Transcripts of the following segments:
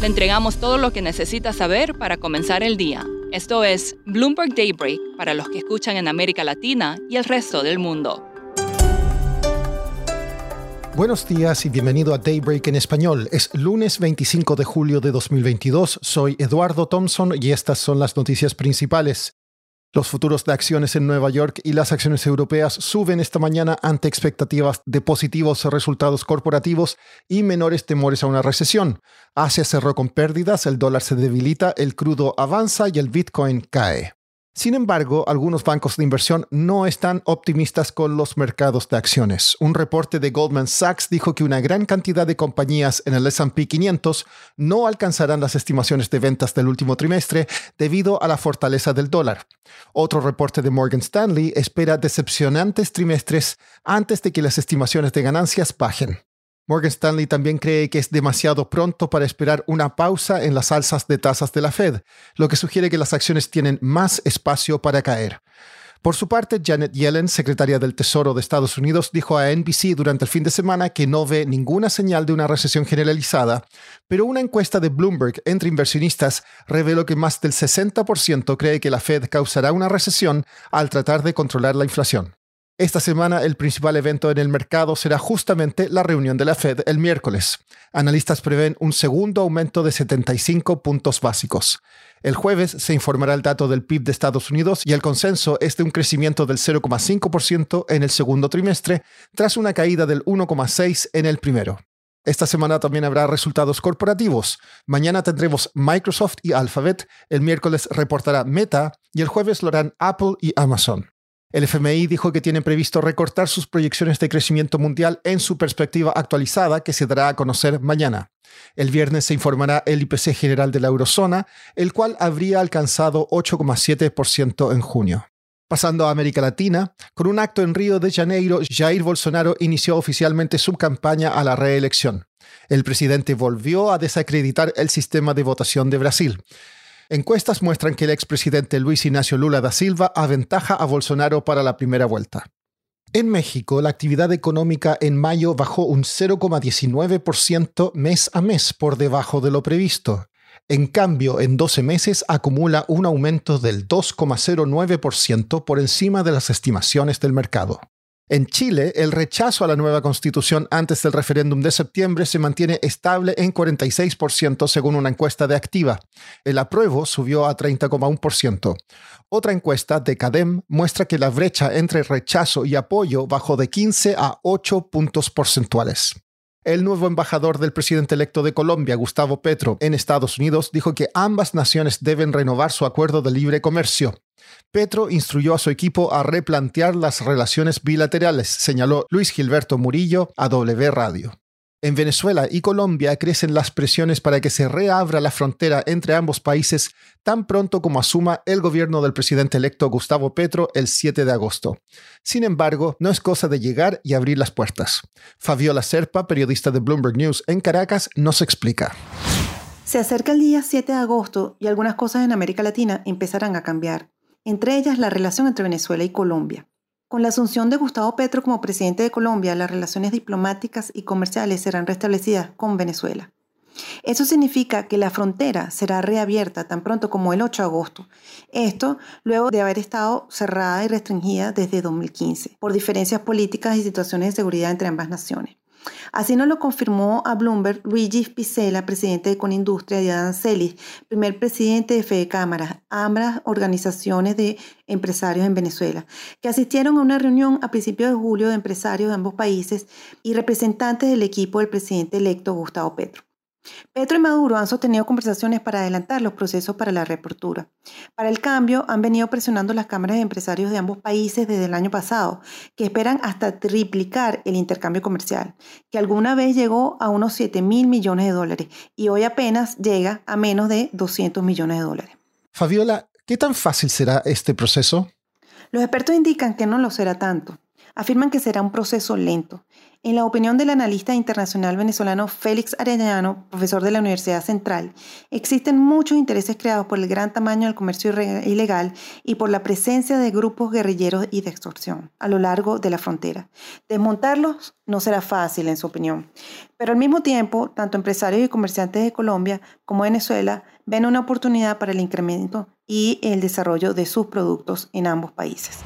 Le entregamos todo lo que necesita saber para comenzar el día. Esto es Bloomberg Daybreak para los que escuchan en América Latina y el resto del mundo. Buenos días y bienvenido a Daybreak en español. Es lunes 25 de julio de 2022. Soy Eduardo Thompson y estas son las noticias principales. Los futuros de acciones en Nueva York y las acciones europeas suben esta mañana ante expectativas de positivos resultados corporativos y menores temores a una recesión. Asia cerró con pérdidas, el dólar se debilita, el crudo avanza y el Bitcoin cae. Sin embargo, algunos bancos de inversión no están optimistas con los mercados de acciones. Un reporte de Goldman Sachs dijo que una gran cantidad de compañías en el SP 500 no alcanzarán las estimaciones de ventas del último trimestre debido a la fortaleza del dólar. Otro reporte de Morgan Stanley espera decepcionantes trimestres antes de que las estimaciones de ganancias bajen. Morgan Stanley también cree que es demasiado pronto para esperar una pausa en las alzas de tasas de la Fed, lo que sugiere que las acciones tienen más espacio para caer. Por su parte, Janet Yellen, secretaria del Tesoro de Estados Unidos, dijo a NBC durante el fin de semana que no ve ninguna señal de una recesión generalizada, pero una encuesta de Bloomberg entre inversionistas reveló que más del 60% cree que la Fed causará una recesión al tratar de controlar la inflación. Esta semana el principal evento en el mercado será justamente la reunión de la Fed el miércoles. Analistas prevén un segundo aumento de 75 puntos básicos. El jueves se informará el dato del PIB de Estados Unidos y el consenso es de un crecimiento del 0,5% en el segundo trimestre, tras una caída del 1,6% en el primero. Esta semana también habrá resultados corporativos. Mañana tendremos Microsoft y Alphabet, el miércoles reportará Meta y el jueves lo harán Apple y Amazon. El FMI dijo que tiene previsto recortar sus proyecciones de crecimiento mundial en su perspectiva actualizada que se dará a conocer mañana. El viernes se informará el IPC general de la eurozona, el cual habría alcanzado 8,7% en junio. Pasando a América Latina, con un acto en Río de Janeiro, Jair Bolsonaro inició oficialmente su campaña a la reelección. El presidente volvió a desacreditar el sistema de votación de Brasil. Encuestas muestran que el expresidente Luis Ignacio Lula da Silva aventaja a Bolsonaro para la primera vuelta. En México, la actividad económica en mayo bajó un 0,19% mes a mes por debajo de lo previsto. En cambio, en 12 meses acumula un aumento del 2,09% por encima de las estimaciones del mercado. En Chile, el rechazo a la nueva constitución antes del referéndum de septiembre se mantiene estable en 46% según una encuesta de Activa. El apruebo subió a 30,1%. Otra encuesta de CADEM muestra que la brecha entre rechazo y apoyo bajó de 15 a 8 puntos porcentuales. El nuevo embajador del presidente electo de Colombia, Gustavo Petro, en Estados Unidos, dijo que ambas naciones deben renovar su acuerdo de libre comercio. Petro instruyó a su equipo a replantear las relaciones bilaterales, señaló Luis Gilberto Murillo a W Radio. En Venezuela y Colombia crecen las presiones para que se reabra la frontera entre ambos países tan pronto como asuma el gobierno del presidente electo Gustavo Petro el 7 de agosto. Sin embargo, no es cosa de llegar y abrir las puertas. Fabiola Serpa, periodista de Bloomberg News en Caracas, nos explica. Se acerca el día 7 de agosto y algunas cosas en América Latina empezarán a cambiar entre ellas la relación entre Venezuela y Colombia. Con la asunción de Gustavo Petro como presidente de Colombia, las relaciones diplomáticas y comerciales serán restablecidas con Venezuela. Eso significa que la frontera será reabierta tan pronto como el 8 de agosto. Esto luego de haber estado cerrada y restringida desde 2015 por diferencias políticas y situaciones de seguridad entre ambas naciones. Así nos lo confirmó a Bloomberg Luigi Picella, presidente de Conindustria, y Adam Celis, primer presidente de Fede Cámaras, ambas organizaciones de empresarios en Venezuela, que asistieron a una reunión a principios de julio de empresarios de ambos países y representantes del equipo del presidente electo Gustavo Petro. Petro y Maduro han sostenido conversaciones para adelantar los procesos para la reapertura. Para el cambio, han venido presionando las cámaras de empresarios de ambos países desde el año pasado, que esperan hasta triplicar el intercambio comercial, que alguna vez llegó a unos 7 mil millones de dólares y hoy apenas llega a menos de 200 millones de dólares. Fabiola, ¿qué tan fácil será este proceso? Los expertos indican que no lo será tanto. Afirman que será un proceso lento. En la opinión del analista internacional venezolano Félix Arellano, profesor de la Universidad Central, existen muchos intereses creados por el gran tamaño del comercio ilegal y por la presencia de grupos guerrilleros y de extorsión a lo largo de la frontera. Desmontarlos no será fácil, en su opinión. Pero al mismo tiempo, tanto empresarios y comerciantes de Colombia como Venezuela ven una oportunidad para el incremento y el desarrollo de sus productos en ambos países.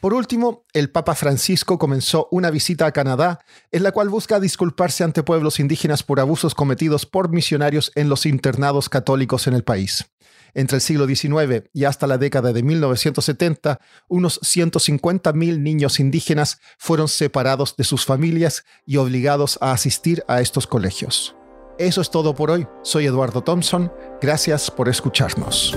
Por último, el Papa Francisco comenzó una visita a Canadá en la cual busca disculparse ante pueblos indígenas por abusos cometidos por misionarios en los internados católicos en el país. Entre el siglo XIX y hasta la década de 1970, unos 150.000 niños indígenas fueron separados de sus familias y obligados a asistir a estos colegios. Eso es todo por hoy. Soy Eduardo Thompson. Gracias por escucharnos.